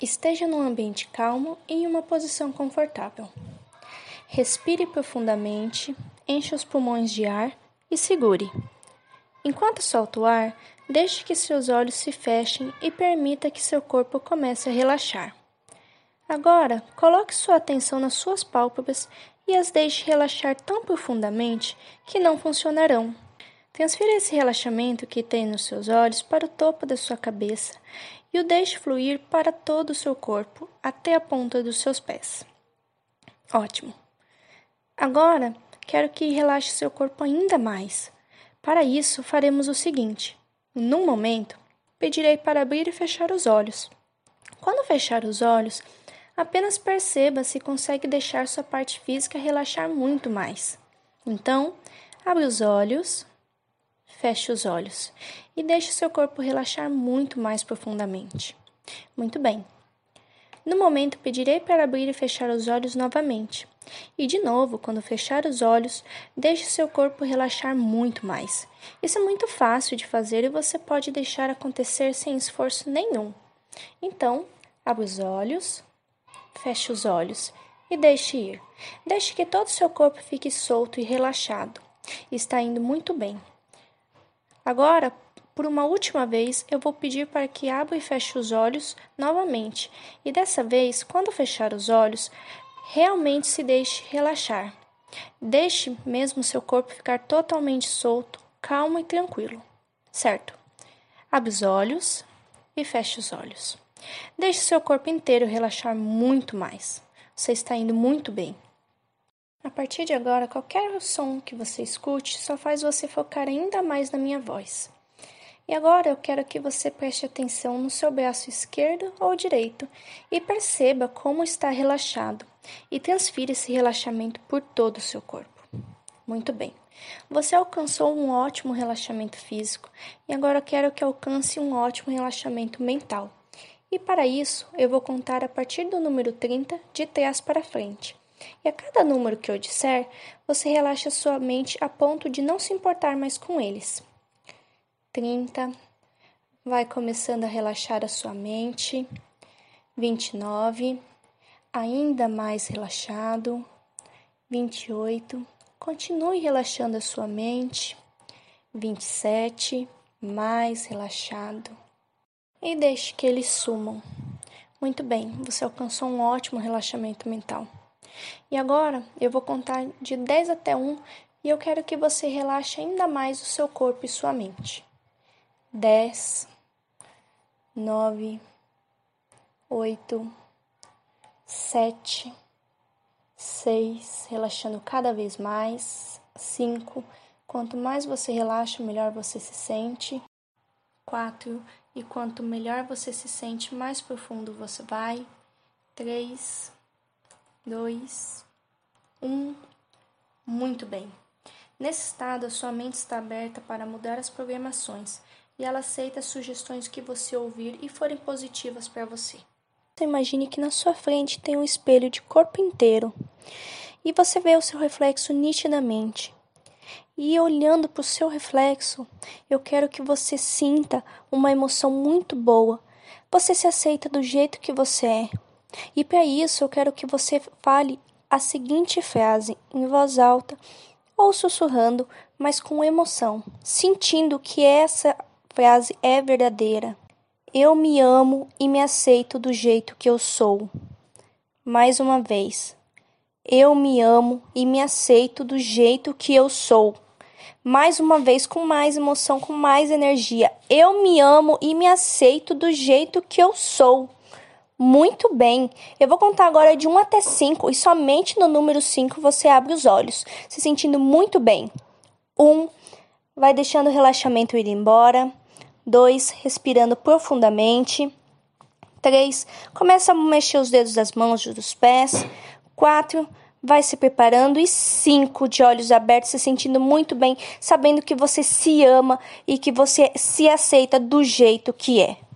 Esteja num ambiente calmo e em uma posição confortável. Respire profundamente, encha os pulmões de ar e segure. Enquanto solta o ar, deixe que seus olhos se fechem e permita que seu corpo comece a relaxar. Agora, coloque sua atenção nas suas pálpebras e as deixe relaxar tão profundamente que não funcionarão. Transfira esse relaxamento que tem nos seus olhos para o topo da sua cabeça e o deixe fluir para todo o seu corpo, até a ponta dos seus pés. Ótimo! Agora quero que relaxe seu corpo ainda mais. Para isso, faremos o seguinte: num momento, pedirei para abrir e fechar os olhos. Quando fechar os olhos, apenas perceba se consegue deixar sua parte física relaxar muito mais. Então, abre os olhos feche os olhos e deixe seu corpo relaxar muito mais profundamente. Muito bem. No momento, pedirei para abrir e fechar os olhos novamente. E de novo, quando fechar os olhos, deixe seu corpo relaxar muito mais. Isso é muito fácil de fazer e você pode deixar acontecer sem esforço nenhum. Então, abra os olhos, feche os olhos e deixe ir. Deixe que todo o seu corpo fique solto e relaxado. Está indo muito bem. Agora, por uma última vez, eu vou pedir para que abra e feche os olhos novamente, e dessa vez, quando fechar os olhos, realmente se deixe relaxar. Deixe mesmo seu corpo ficar totalmente solto, calmo e tranquilo. Certo? Abre os olhos e feche os olhos. Deixe seu corpo inteiro relaxar muito mais. Você está indo muito bem. A partir de agora, qualquer som que você escute só faz você focar ainda mais na minha voz. E agora eu quero que você preste atenção no seu braço esquerdo ou direito e perceba como está relaxado e transfira esse relaxamento por todo o seu corpo. Muito bem. Você alcançou um ótimo relaxamento físico e agora quero que alcance um ótimo relaxamento mental. E para isso, eu vou contar a partir do número 30 de trás para frente. E a cada número que eu disser, você relaxa sua mente a ponto de não se importar mais com eles. 30. Vai começando a relaxar a sua mente. 29. Ainda mais relaxado. 28. Continue relaxando a sua mente. 27. Mais relaxado. E deixe que eles sumam. Muito bem, você alcançou um ótimo relaxamento mental. E agora eu vou contar de 10 até 1 e eu quero que você relaxe ainda mais o seu corpo e sua mente. 10, 9, 8, 7, 6, relaxando cada vez mais. 5, quanto mais você relaxa, melhor você se sente. 4, e quanto melhor você se sente, mais profundo você vai. 3, dois, um. Muito bem. Nesse estado, a sua mente está aberta para mudar as programações e ela aceita as sugestões que você ouvir e forem positivas para você. Você imagine que na sua frente tem um espelho de corpo inteiro e você vê o seu reflexo nitidamente. E olhando para o seu reflexo, eu quero que você sinta uma emoção muito boa. Você se aceita do jeito que você é. E para isso eu quero que você fale a seguinte frase em voz alta ou sussurrando, mas com emoção, sentindo que essa frase é verdadeira. Eu me amo e me aceito do jeito que eu sou. Mais uma vez. Eu me amo e me aceito do jeito que eu sou. Mais uma vez, com mais emoção, com mais energia. Eu me amo e me aceito do jeito que eu sou. Muito bem. Eu vou contar agora de 1 até 5 e somente no número 5 você abre os olhos, se sentindo muito bem. 1. Vai deixando o relaxamento ir embora. 2. Respirando profundamente. 3. Começa a mexer os dedos das mãos e dos pés. 4. Vai se preparando. E 5. De olhos abertos, se sentindo muito bem, sabendo que você se ama e que você se aceita do jeito que é.